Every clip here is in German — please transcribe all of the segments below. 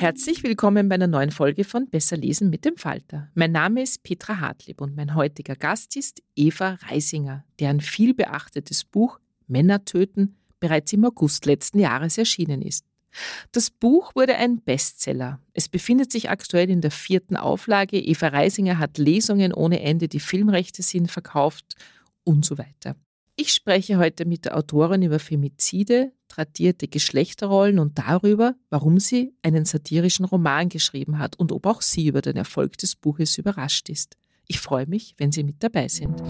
Herzlich willkommen bei einer neuen Folge von Besser lesen mit dem Falter. Mein Name ist Petra Hartlieb und mein heutiger Gast ist Eva Reisinger, deren viel beachtetes Buch Männer töten bereits im August letzten Jahres erschienen ist. Das Buch wurde ein Bestseller. Es befindet sich aktuell in der vierten Auflage. Eva Reisinger hat Lesungen ohne Ende, die Filmrechte sind verkauft und so weiter. Ich spreche heute mit der Autorin über Femizide, tradierte Geschlechterrollen und darüber, warum sie einen satirischen Roman geschrieben hat und ob auch sie über den Erfolg des Buches überrascht ist. Ich freue mich, wenn Sie mit dabei sind.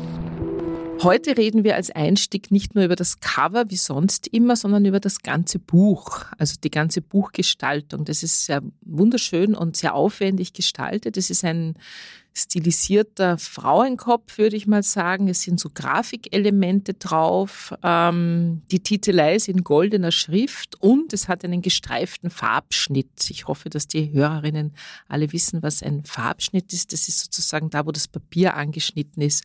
Heute reden wir als Einstieg nicht nur über das Cover wie sonst immer, sondern über das ganze Buch, also die ganze Buchgestaltung. Das ist sehr wunderschön und sehr aufwendig gestaltet. Es ist ein stilisierter Frauenkopf, würde ich mal sagen. Es sind so Grafikelemente drauf. Ähm, die Titelei ist in goldener Schrift und es hat einen gestreiften Farbschnitt. Ich hoffe, dass die Hörerinnen alle wissen, was ein Farbschnitt ist. Das ist sozusagen da, wo das Papier angeschnitten ist.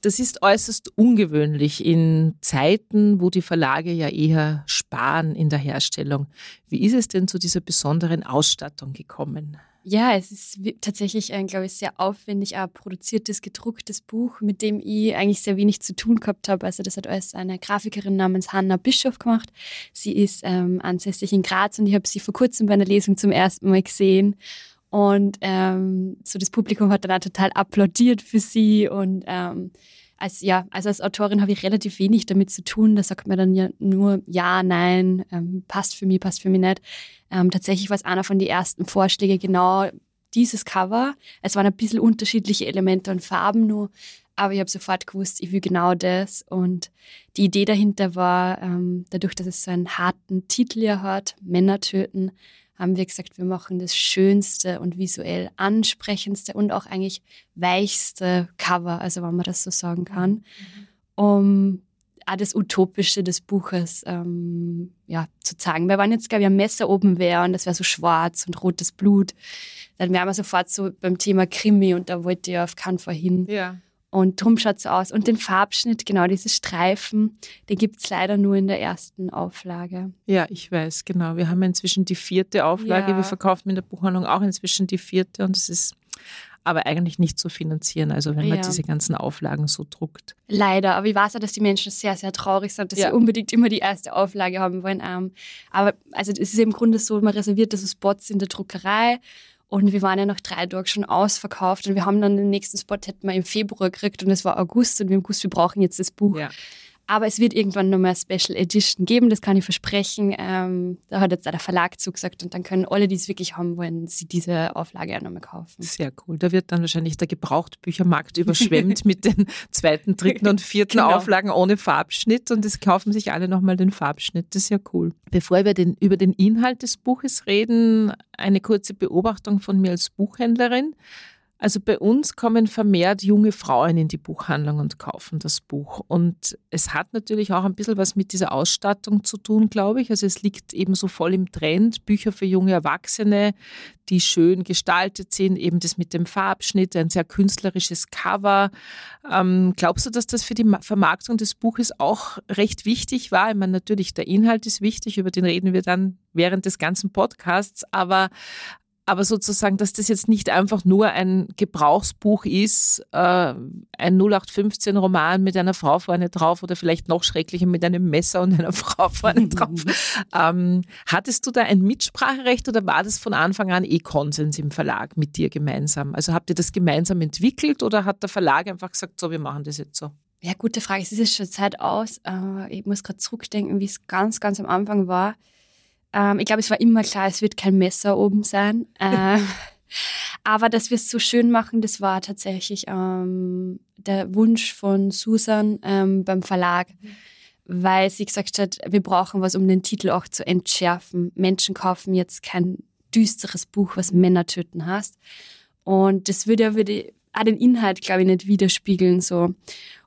Das ist äußerst ungewöhnlich in Zeiten, wo die Verlage ja eher sparen in der Herstellung. Wie ist es denn zu dieser besonderen Ausstattung gekommen? Ja, es ist tatsächlich ein, glaube ich, sehr aufwendig produziertes, gedrucktes Buch, mit dem ich eigentlich sehr wenig zu tun gehabt habe. Also das hat alles eine Grafikerin namens Hanna Bischof gemacht. Sie ist ähm, ansässig in Graz und ich habe sie vor kurzem bei einer Lesung zum ersten Mal gesehen. Und ähm, so das Publikum hat dann auch total applaudiert für sie. Und ähm, als, ja, also als Autorin habe ich relativ wenig damit zu tun. Da sagt man dann ja nur ja, nein, ähm, passt für mich, passt für mich nicht. Ähm, tatsächlich war es einer von den ersten Vorschläge genau dieses Cover. Es waren ein bisschen unterschiedliche Elemente und Farben nur, aber ich habe sofort gewusst, ich will genau das. Und die Idee dahinter war, ähm, dadurch, dass es so einen harten Titel ja hat, Männer töten, haben wir gesagt, wir machen das schönste und visuell ansprechendste und auch eigentlich weichste Cover, also wenn man das so sagen kann, mhm. um auch das Utopische des Buches ähm, ja, zu zeigen. Wir waren jetzt, glaube ich, ein Messer oben wäre und das wäre so schwarz und rotes Blut, dann wären wir sofort so beim Thema Krimi und da wollte ich auf keinen Fall hin. Ja. Und drum schaut es aus. Und den Farbschnitt, genau diese Streifen, den gibt es leider nur in der ersten Auflage. Ja, ich weiß, genau. Wir haben inzwischen die vierte Auflage. Ja. Wir verkaufen in der Buchhandlung auch inzwischen die vierte und es ist aber eigentlich nicht zu finanzieren, also wenn man ja. diese ganzen Auflagen so druckt. Leider, aber ich weiß auch, dass die Menschen sehr, sehr traurig sind, dass ja. sie unbedingt immer die erste Auflage haben wollen. Ähm, aber also es ist im Grunde so, man reserviert so Spots in der Druckerei und wir waren ja nach drei Tagen schon ausverkauft und wir haben dann den nächsten Spot hätten wir im Februar gekriegt und es war August und wir haben gewusst, wir brauchen jetzt das Buch. Ja. Aber es wird irgendwann nochmal eine Special Edition geben, das kann ich versprechen. Ähm, da hat jetzt auch der Verlag zugesagt und dann können alle, die es wirklich haben wollen, sie diese Auflage auch nochmal kaufen. Sehr cool. Da wird dann wahrscheinlich der Gebrauchtbüchermarkt überschwemmt mit den zweiten, dritten und vierten genau. Auflagen ohne Farbschnitt und es kaufen sich alle nochmal den Farbschnitt. Das ist ja cool. Bevor wir den, über den Inhalt des Buches reden, eine kurze Beobachtung von mir als Buchhändlerin. Also bei uns kommen vermehrt junge Frauen in die Buchhandlung und kaufen das Buch. Und es hat natürlich auch ein bisschen was mit dieser Ausstattung zu tun, glaube ich. Also es liegt eben so voll im Trend, Bücher für junge Erwachsene, die schön gestaltet sind, eben das mit dem Farbschnitt, ein sehr künstlerisches Cover. Ähm, glaubst du, dass das für die Vermarktung des Buches auch recht wichtig war? Ich meine, natürlich, der Inhalt ist wichtig, über den reden wir dann während des ganzen Podcasts, aber aber sozusagen, dass das jetzt nicht einfach nur ein Gebrauchsbuch ist, äh, ein 0815-Roman mit einer Frau vorne drauf oder vielleicht noch schrecklicher mit einem Messer und einer Frau vorne drauf. ähm, hattest du da ein Mitspracherecht oder war das von Anfang an eh Konsens im Verlag mit dir gemeinsam? Also habt ihr das gemeinsam entwickelt oder hat der Verlag einfach gesagt, so, wir machen das jetzt so? Ja, gute Frage. Es ist jetzt schon Zeit aus. Äh, ich muss gerade zurückdenken, wie es ganz, ganz am Anfang war. Ähm, ich glaube, es war immer klar, es wird kein Messer oben sein. Äh, aber dass wir es so schön machen, das war tatsächlich ähm, der Wunsch von Susan ähm, beim Verlag, mhm. weil sie gesagt hat, wir brauchen was, um den Titel auch zu entschärfen. Menschen kaufen jetzt kein düsteres Buch, was Männer töten hast. Und das würde ja würde auch den Inhalt, glaube ich, nicht widerspiegeln. So.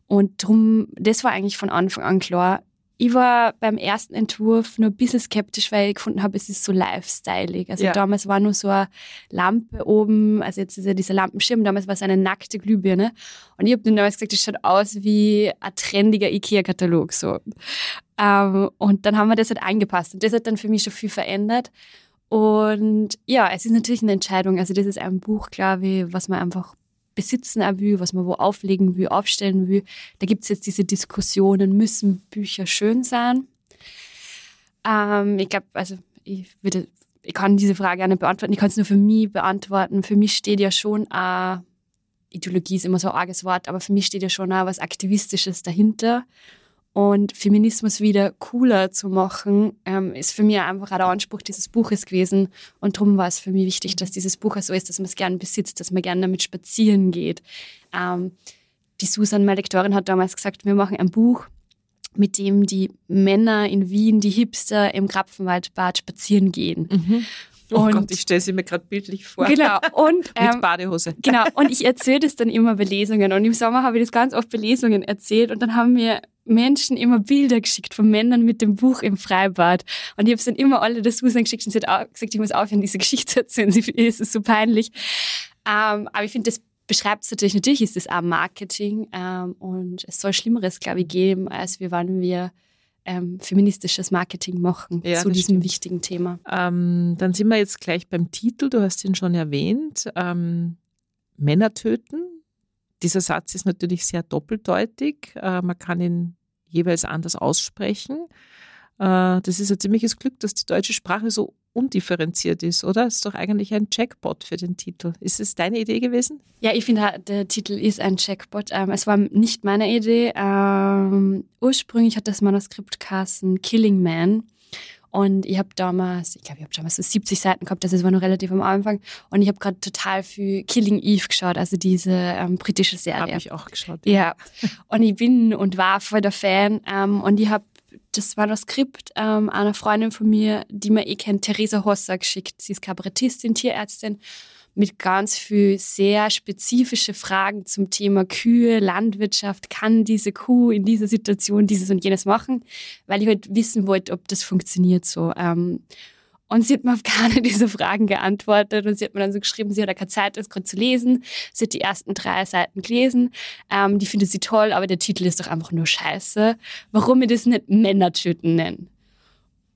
Und drum, das war eigentlich von Anfang an klar, ich war beim ersten Entwurf nur ein bisschen skeptisch, weil ich gefunden habe, es ist so lifestyleig. Also ja. damals war nur so eine Lampe oben, also jetzt ist ja dieser Lampenschirm, damals war es eine nackte Glühbirne. Und ich habe dann damals gesagt, das schaut aus wie ein trendiger IKEA-Katalog. So. Ähm, und dann haben wir das halt angepasst. Und das hat dann für mich schon viel verändert. Und ja, es ist natürlich eine Entscheidung. Also das ist ein Buch, glaube ich, was man einfach besitzen will, was man wo auflegen will, aufstellen will. Da gibt es jetzt diese Diskussionen, müssen Bücher schön sein? Ähm, ich glaube, also ich, würde, ich kann diese Frage gerne beantworten. Ich kann es nur für mich beantworten. Für mich steht ja schon auch, Ideologie ist immer so ein arges Wort, aber für mich steht ja schon auch was Aktivistisches dahinter. Und Feminismus wieder cooler zu machen, ähm, ist für mich einfach auch der Anspruch dieses Buches gewesen. Und darum war es für mich wichtig, dass dieses Buch so ist, dass man es gerne besitzt, dass man gerne damit spazieren geht. Ähm, die Susan, meine Lektorin, hat damals gesagt, wir machen ein Buch, mit dem die Männer in Wien, die Hipster im Krapfenwaldbad spazieren gehen. Mhm. Oh und, Gott, ich stelle sie mir gerade bildlich vor. Genau. Und, ähm, Mit Badehose. Genau. Und ich erzähle das dann immer bei Lesungen. Und im Sommer habe ich das ganz oft bei Lesungen erzählt. Und dann haben mir Menschen immer Bilder geschickt von Männern mit dem Buch im Freibad. Und ich habe es dann immer alle das Susan geschickt und sie hat auch gesagt, ich muss aufhören, diese Geschichte zu erzählen. Sie, es ist so peinlich. Ähm, aber ich finde, das beschreibt es natürlich, natürlich ist es auch Marketing. Ähm, und es soll Schlimmeres, glaube ich, geben, als wir, wann wir ähm, feministisches Marketing machen ja, zu diesem stimmt. wichtigen Thema. Ähm, dann sind wir jetzt gleich beim Titel. Du hast ihn schon erwähnt. Ähm, Männer töten. Dieser Satz ist natürlich sehr doppeldeutig. Äh, man kann ihn jeweils anders aussprechen. Äh, das ist ein ziemliches Glück, dass die deutsche Sprache so undifferenziert ist, oder? Ist doch eigentlich ein Jackpot für den Titel. Ist es deine Idee gewesen? Ja, ich finde, der Titel ist ein Jackpot. Ähm, es war nicht meine Idee. Ähm, ursprünglich hat das Manuskript Carson Killing Man. Und ich habe damals, ich glaube, ich habe damals so 70 Seiten gehabt, das war noch relativ am Anfang. Und ich habe gerade total für Killing Eve geschaut, also diese ähm, britische Serie. Habe ich auch geschaut. Ja. ja. Und ich bin und war voll der Fan. Ähm, und ich habe das Manuskript ähm, einer Freundin von mir, die man eh kennt, Theresa Hosser, geschickt. Sie ist Kabarettistin, Tierärztin mit ganz viel sehr spezifische Fragen zum Thema Kühe, Landwirtschaft. Kann diese Kuh in dieser Situation dieses und jenes machen? Weil ich halt wissen wollte, ob das funktioniert so. Ähm, und sie hat mir auf keine dieser Fragen geantwortet und sie hat mir dann so geschrieben, sie hat keine Zeit, das gerade zu lesen. Sie hat die ersten drei Seiten gelesen. Ähm, die findet sie toll, aber der Titel ist doch einfach nur scheiße. Warum wir das nicht Männer töten nennen?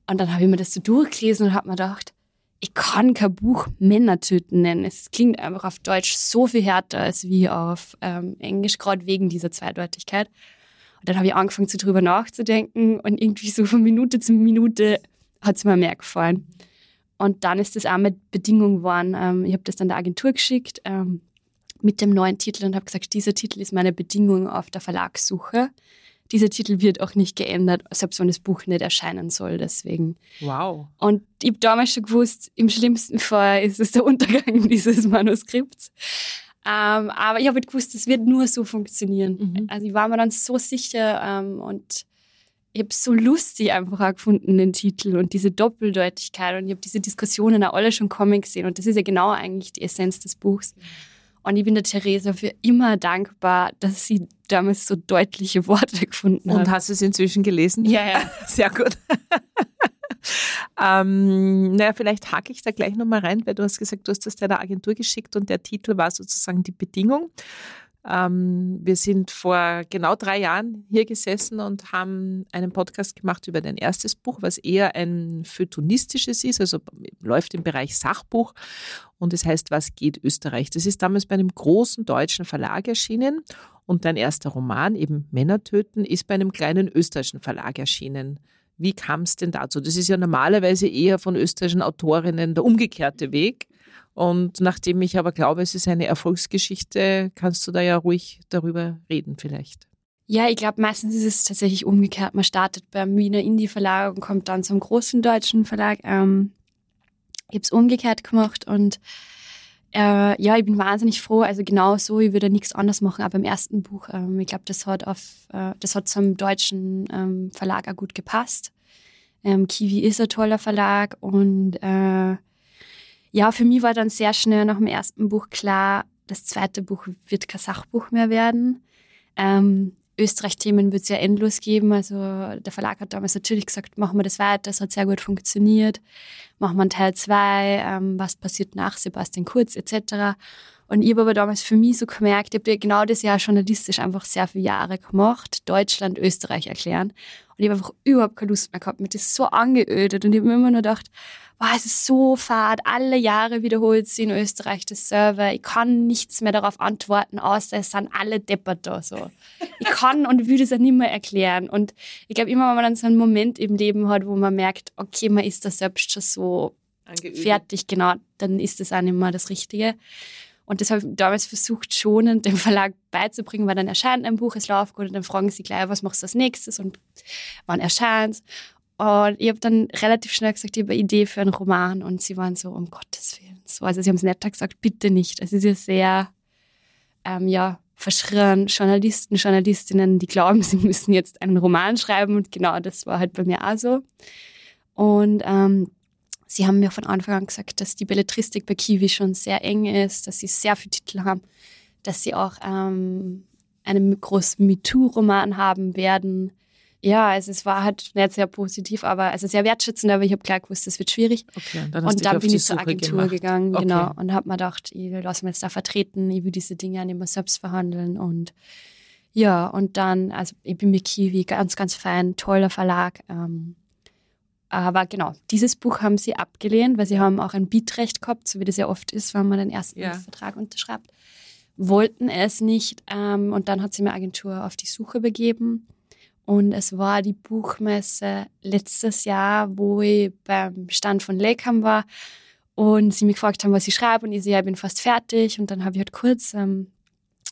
Und dann habe ich mir das so durchgelesen und habe mir gedacht, ich kann kein Buch Männer töten nennen. Es klingt einfach auf Deutsch so viel härter als wie auf ähm, Englisch, gerade wegen dieser Zweideutigkeit. Und dann habe ich angefangen, so drüber nachzudenken und irgendwie so von Minute zu Minute hat es mir mehr gefallen. Und dann ist das auch mit Bedingung geworden. Ähm, ich habe das dann der Agentur geschickt ähm, mit dem neuen Titel und habe gesagt, dieser Titel ist meine Bedingung auf der Verlagssuche. Dieser Titel wird auch nicht geändert, selbst wenn das Buch nicht erscheinen soll. Deswegen. Wow. Und ich habe damals schon gewusst, im schlimmsten Fall ist es der Untergang dieses Manuskripts. Ähm, aber ich habe halt gewusst, es wird nur so funktionieren. Mhm. Also ich war mir dann so sicher ähm, und ich habe so lustig einfach auch gefunden, den Titel und diese Doppeldeutigkeit. Und ich habe diese Diskussionen auch alle schon kommen gesehen. Und das ist ja genau eigentlich die Essenz des Buchs. Und ich bin der Theresa für immer dankbar, dass sie damals so deutliche Worte gefunden hat. Und hast du es inzwischen gelesen? Ja, ja. Sehr gut. ähm, naja, vielleicht hake ich da gleich nochmal rein, weil du hast gesagt, du hast das deiner Agentur geschickt und der Titel war sozusagen die Bedingung. Ähm, wir sind vor genau drei Jahren hier gesessen und haben einen Podcast gemacht über dein erstes Buch, was eher ein feuilletonistisches ist, also läuft im Bereich Sachbuch und es heißt Was geht Österreich? Das ist damals bei einem großen deutschen Verlag erschienen und dein erster Roman, eben Männer töten, ist bei einem kleinen österreichischen Verlag erschienen. Wie kam es denn dazu? Das ist ja normalerweise eher von österreichischen Autorinnen der umgekehrte Weg. Und nachdem ich aber glaube, es ist eine Erfolgsgeschichte, kannst du da ja ruhig darüber reden vielleicht. Ja, ich glaube, meistens ist es tatsächlich umgekehrt. Man startet beim Wiener Indie-Verlag und kommt dann zum großen deutschen Verlag. Ähm, ich habe es umgekehrt gemacht und äh, ja, ich bin wahnsinnig froh. Also genau so, ich würde nichts anderes machen, aber im ersten Buch, ähm, ich glaube, das hat äh, das hat zum deutschen ähm, Verlag auch gut gepasst. Ähm, Kiwi ist ein toller Verlag und äh, ja, für mich war dann sehr schnell nach dem ersten Buch klar, das zweite Buch wird kein Sachbuch mehr werden. Ähm, Österreich-Themen wird es ja endlos geben. Also der Verlag hat damals natürlich gesagt, machen wir das weiter, es hat sehr gut funktioniert. Machen wir einen Teil 2, ähm, was passiert nach Sebastian Kurz etc. Und ich habe aber damals für mich so gemerkt, ich habe genau das ja journalistisch einfach sehr viele Jahre gemacht, Deutschland, Österreich erklären. Und ich habe einfach überhaupt keine Lust mehr gehabt, mir das so angeödet. Und ich habe mir immer nur gedacht, wow, es ist so fad, alle Jahre wiederholt sie in Österreich das Server. Ich kann nichts mehr darauf antworten, außer es sind alle deppert da so. Ich kann und will das auch nicht mehr erklären. Und ich glaube, immer wenn man dann so einen Moment im Leben hat, wo man merkt, okay, man ist da selbst schon so Angeübt. fertig, genau, dann ist das auch nicht mehr das Richtige. Und das habe ich damals versucht, schonend dem Verlag beizubringen, weil dann erscheint ein Buch, es läuft gut und dann fragen sie gleich, was machst du als nächstes und wann erscheint und ich habe dann relativ schnell gesagt, ich habe eine Idee für einen Roman. Und sie waren so, um Gottes Willen. So, also sie haben es nicht gesagt, bitte nicht. Es ist ja sehr, ähm, ja, verschrien Journalisten, Journalistinnen, die glauben, sie müssen jetzt einen Roman schreiben. Und genau das war halt bei mir auch so. Und ähm, sie haben mir von Anfang an gesagt, dass die Belletristik bei Kiwi schon sehr eng ist, dass sie sehr viele Titel haben, dass sie auch ähm, einen großen MeToo-Roman haben werden ja, also es war halt nicht sehr positiv, aber also sehr wertschätzend, aber ich habe klar gewusst, das wird schwierig. Okay, und dann, und dann bin ich zur Agentur gemacht. gegangen, okay. genau, und habe mir gedacht, ich lasse mich jetzt da vertreten, ich will diese Dinge nicht mehr selbst verhandeln und ja, und dann, also ich bin mit Kiwi, ganz, ganz fein, toller Verlag. Ähm, aber genau, dieses Buch haben sie abgelehnt, weil sie haben auch ein Bietrecht gehabt, so wie das ja oft ist, wenn man den ersten ja. Vertrag unterschreibt. Wollten es nicht ähm, und dann hat sie mir Agentur auf die Suche begeben und es war die Buchmesse letztes Jahr, wo ich beim Stand von Lakeham war und sie mich gefragt haben, was ich schreibe. Und ich so, ja, ich bin fast fertig. Und dann habe ich halt kurz ähm,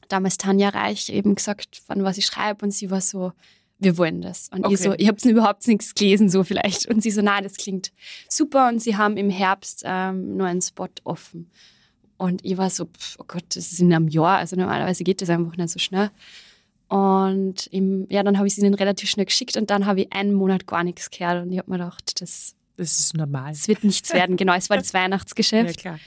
damals Tanja Reich eben gesagt, wann was ich schreibe. Und sie war so, wir wollen das. Und okay. ich so, ich habe es überhaupt nichts gelesen, so vielleicht. Und sie so, na, das klingt super. Und sie haben im Herbst ähm, nur einen Spot offen. Und ich war so, pff, oh Gott, das ist in einem Jahr. Also normalerweise geht das einfach nicht so schnell. Und im, ja, dann habe ich sie ihnen relativ schnell geschickt und dann habe ich einen Monat gar nichts gehört und ich habe mir gedacht, das, das ist normal. Es wird nichts werden. Genau, es war das Weihnachtsgeschäft. Ja.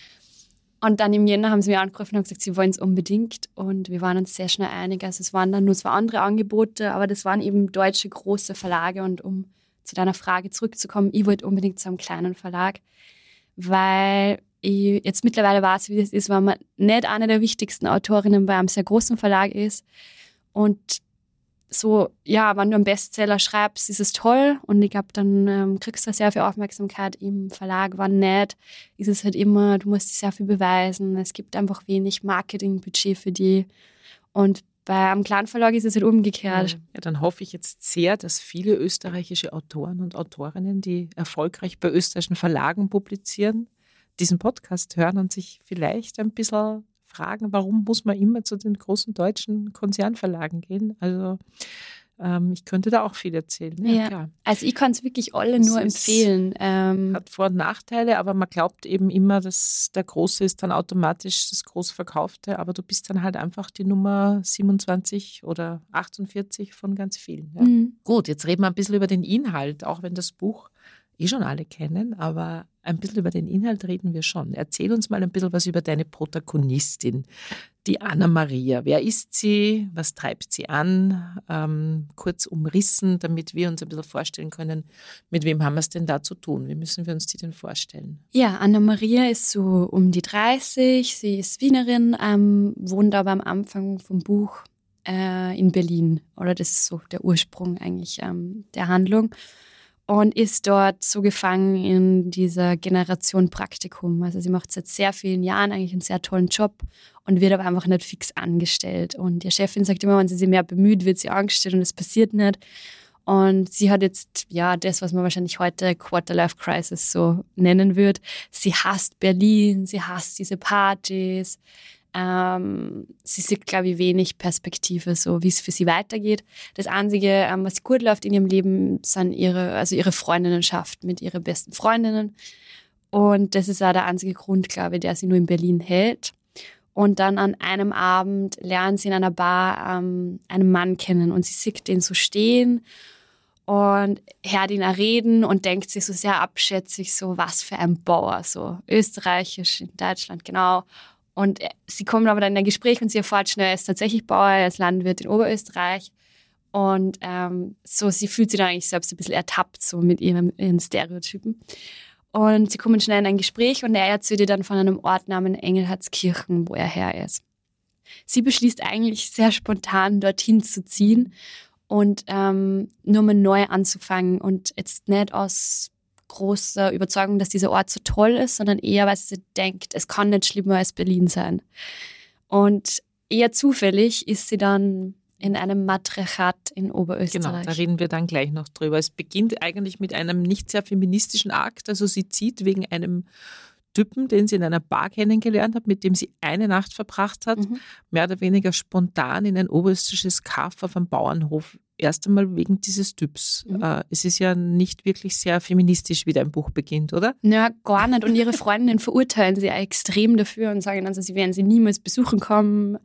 Und dann im Jänner haben sie mir angerufen und gesagt, sie wollen es unbedingt. Und wir waren uns sehr schnell einig. Also es waren dann nur zwei andere Angebote, aber das waren eben deutsche große Verlage. Und um zu deiner Frage zurückzukommen, ich wollte unbedingt zu einem kleinen Verlag, weil ich jetzt mittlerweile weiß, wie das ist, wenn man nicht eine der wichtigsten Autorinnen bei einem sehr großen Verlag ist und so, ja, wenn du einen Bestseller schreibst, ist es toll und ich glaube, dann ähm, kriegst du sehr viel Aufmerksamkeit im Verlag. Wenn nicht, ist es halt immer, du musst dich sehr viel beweisen. Es gibt einfach wenig Marketingbudget für die. Und bei einem kleinen Verlag ist es halt umgekehrt. Ja, dann hoffe ich jetzt sehr, dass viele österreichische Autoren und Autorinnen, die erfolgreich bei österreichischen Verlagen publizieren, diesen Podcast hören und sich vielleicht ein bisschen fragen, warum muss man immer zu den großen deutschen Konzernverlagen gehen? Also ähm, ich könnte da auch viel erzählen. Ja, ja. Also ich kann es wirklich alle nur empfehlen. Ähm, hat Vor- und Nachteile, aber man glaubt eben immer, dass der Große ist dann automatisch das Großverkaufte, aber du bist dann halt einfach die Nummer 27 oder 48 von ganz vielen. Ja. Mhm. Gut, jetzt reden wir ein bisschen über den Inhalt, auch wenn das Buch eh schon alle kennen, aber ein bisschen über den Inhalt reden wir schon. Erzähl uns mal ein bisschen was über deine Protagonistin, die Anna Maria. Wer ist sie? Was treibt sie an? Ähm, kurz umrissen, damit wir uns ein bisschen vorstellen können, mit wem haben wir es denn da zu tun? Wie müssen wir uns die denn vorstellen? Ja, Anna Maria ist so um die 30. Sie ist Wienerin, ähm, wohnt aber am Anfang vom Buch äh, in Berlin. Oder das ist so der Ursprung eigentlich ähm, der Handlung und ist dort so gefangen in dieser Generation Praktikum. Also sie macht seit sehr vielen Jahren eigentlich einen sehr tollen Job und wird aber einfach nicht fix angestellt. Und die Chefin sagt immer, wenn sie sich mehr bemüht, wird sie angestellt und es passiert nicht. Und sie hat jetzt, ja, das, was man wahrscheinlich heute Quarterlife Crisis so nennen wird. Sie hasst Berlin, sie hasst diese Partys, ähm, sie sieht, glaube ich, wenig Perspektive, so wie es für sie weitergeht. Das Einzige, ähm, was gut läuft in ihrem Leben, sind ihre, also ihre Freundinnenschaft mit ihren besten Freundinnen. Und das ist auch der einzige Grund, glaube ich, der sie nur in Berlin hält. Und dann an einem Abend lernen sie in einer Bar ähm, einen Mann kennen und sie sieht den so stehen und hört ihn reden und denkt sich so sehr abschätzig, so was für ein Bauer, so österreichisch in Deutschland, genau. Und sie kommen aber dann in ein Gespräch und sie erfahrt schnell, er ist tatsächlich Bauer, er ist Landwirt in Oberösterreich. Und ähm, so, sie fühlt sich dann eigentlich selbst ein bisschen ertappt, so mit ihren, ihren Stereotypen. Und sie kommen schnell in ein Gespräch und er erzählt ihr dann von einem Ort namens Engelhardskirchen, wo er her ist. Sie beschließt eigentlich sehr spontan, dorthin zu ziehen und ähm, nur mal neu anzufangen und jetzt nicht aus großer Überzeugung, dass dieser Ort so toll ist, sondern eher, weil sie denkt, es kann nicht schlimmer als Berlin sein. Und eher zufällig ist sie dann in einem Matriarchat in Oberösterreich. Genau, da reden wir dann gleich noch drüber. Es beginnt eigentlich mit einem nicht sehr feministischen Akt. Also sie zieht wegen einem Typen, den sie in einer Bar kennengelernt hat, mit dem sie eine Nacht verbracht hat, mhm. mehr oder weniger spontan in ein oberösterreichisches Kaff auf einem Bauernhof erst einmal wegen dieses Typs. Mhm. Äh, es ist ja nicht wirklich sehr feministisch, wie dein Buch beginnt, oder? Ja, gar nicht. Und ihre Freundinnen verurteilen sie extrem dafür und sagen also, sie werden sie niemals besuchen kommen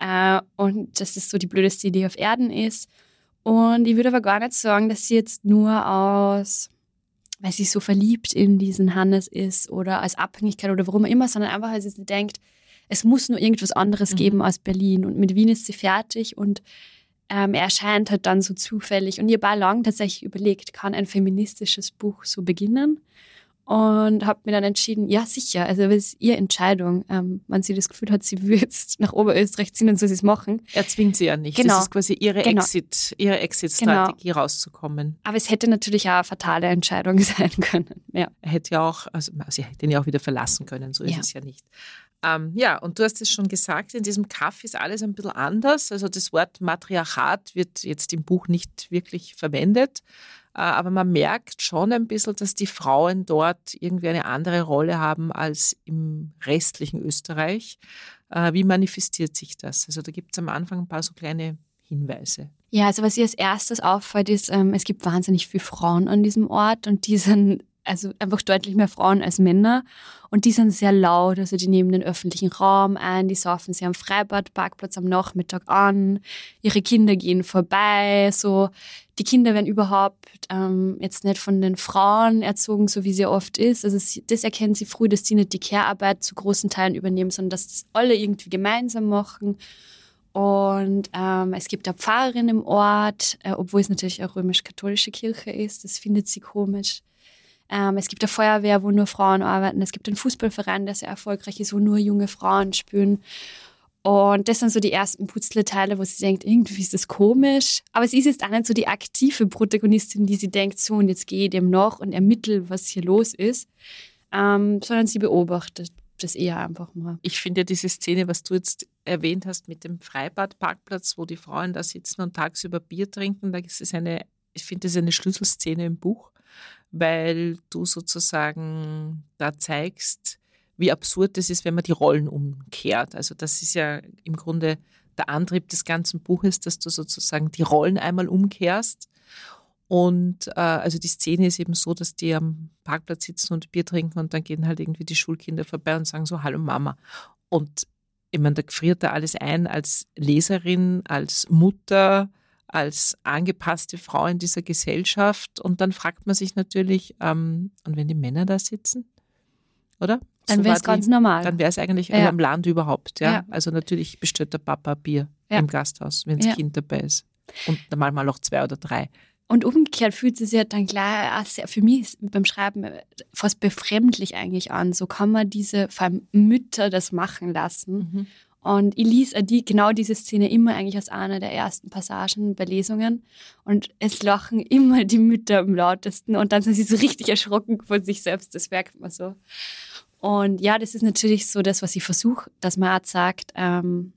äh, und dass das so die blödeste Idee auf Erden ist. Und ich würde aber gar nicht sagen, dass sie jetzt nur aus, weil sie so verliebt in diesen Hannes ist oder als Abhängigkeit oder warum auch immer, sondern einfach, weil sie denkt, es muss nur irgendwas anderes mhm. geben als Berlin. Und mit Wien ist sie fertig und ähm, er erscheint halt dann so zufällig. Und ihr lang tatsächlich überlegt, kann ein feministisches Buch so beginnen? Und habe mir dann entschieden, ja sicher, also das ist ihre Entscheidung. Ähm, wenn sie das Gefühl hat, sie will jetzt nach Oberösterreich ziehen, dann soll sie es machen. Er zwingt sie ja nicht. Genau. Das ist quasi ihre genau. Exit, ihre Exit-Strategie genau. rauszukommen. Aber es hätte natürlich auch eine fatale Entscheidung sein können. Ja. Er hätte ja auch, also sie hätte ihn ja auch wieder verlassen können, so ist ja. es ja nicht. Ähm, ja, und du hast es schon gesagt, in diesem Kaff ist alles ein bisschen anders. Also das Wort Matriarchat wird jetzt im Buch nicht wirklich verwendet. Äh, aber man merkt schon ein bisschen, dass die Frauen dort irgendwie eine andere Rolle haben als im restlichen Österreich. Äh, wie manifestiert sich das? Also da gibt es am Anfang ein paar so kleine Hinweise. Ja, also was ihr als erstes auffällt, ist, ähm, es gibt wahnsinnig viele Frauen an diesem Ort und die sind also einfach deutlich mehr Frauen als Männer. Und die sind sehr laut, also die nehmen den öffentlichen Raum ein, die saufen sie am Freibadparkplatz am Nachmittag an, ihre Kinder gehen vorbei, so. Die Kinder werden überhaupt ähm, jetzt nicht von den Frauen erzogen, so wie sie oft ist. Also das erkennen sie früh, dass die nicht die Care-Arbeit zu großen Teilen übernehmen, sondern dass das alle irgendwie gemeinsam machen. Und ähm, es gibt eine Pfarrerin im Ort, äh, obwohl es natürlich eine römisch-katholische Kirche ist. Das findet sie komisch. Ähm, es gibt eine Feuerwehr, wo nur Frauen arbeiten. Es gibt einen Fußballverein, der sehr erfolgreich ist, wo nur junge Frauen spielen. Und das sind so die ersten Putzleteile, wo sie denkt, irgendwie ist das komisch. Aber sie ist jetzt auch nicht so die aktive Protagonistin, die sie denkt, so und jetzt gehe ich dem noch und ermittle, was hier los ist, ähm, sondern sie beobachtet das eher einfach mal. Ich finde diese Szene, was du jetzt erwähnt hast mit dem Freibadparkplatz, wo die Frauen da sitzen und tagsüber Bier trinken, da ist es eine, ich finde das eine Schlüsselszene im Buch weil du sozusagen da zeigst, wie absurd es ist, wenn man die Rollen umkehrt. Also das ist ja im Grunde der Antrieb des ganzen Buches, dass du sozusagen die Rollen einmal umkehrst. Und äh, also die Szene ist eben so, dass die am Parkplatz sitzen und Bier trinken und dann gehen halt irgendwie die Schulkinder vorbei und sagen so, hallo Mama. Und ich meine, da friert da alles ein als Leserin, als Mutter, als angepasste Frau in dieser Gesellschaft. Und dann fragt man sich natürlich, ähm, und wenn die Männer da sitzen, oder? Dann So wäre es ganz normal. Dann wäre es eigentlich Ja. am Land überhaupt. Ja? Ja. Also natürlich bestellt der Papa Bier Ja. im Gasthaus, wenn das. Kind dabei ist. Und manchmal auch zwei oder drei. Und umgekehrt fühlt es sich ja dann gleich auch sehr, für mich ist beim Schreiben fast befremdlich eigentlich an. So kann man diese, Mütter, das machen lassen. Und ich lese auch die, genau diese Szene immer eigentlich als einer der ersten Passagen bei Lesungen. Und es lachen immer die Mütter am lautesten. Und dann sind sie so richtig erschrocken von sich selbst. Das merkt man so. Und ja, das ist natürlich so das, was ich versuche, dass man auch sagt, ähm,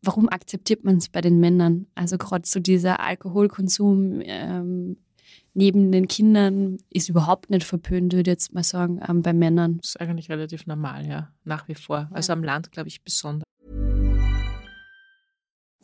warum akzeptiert man es bei den Männern? Also gerade so dieser Alkoholkonsum ähm, neben den Kindern ist überhaupt nicht verpönt, würde ich jetzt mal sagen, ähm, bei Männern. Das ist eigentlich relativ normal, ja, nach wie vor. Also am Land, glaube ich, besonders.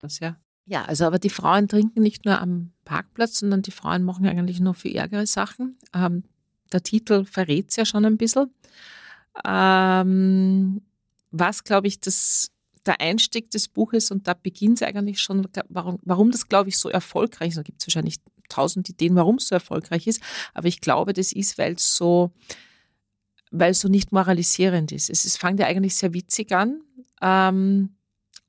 Das, ja. ja, also aber die Frauen trinken nicht nur am Parkplatz, sondern die Frauen machen eigentlich nur für ärgere Sachen. Ähm, der Titel verrät es ja schon ein bisschen. Ähm, was, glaube ich, das, der Einstieg des Buches, und da beginnt es eigentlich schon, warum, warum das, glaube ich, so erfolgreich ist. Da gibt es wahrscheinlich tausend Ideen, warum es so erfolgreich ist. Aber ich glaube, das ist, weil es so, so nicht moralisierend ist. Es, es fängt ja eigentlich sehr witzig an. Ähm,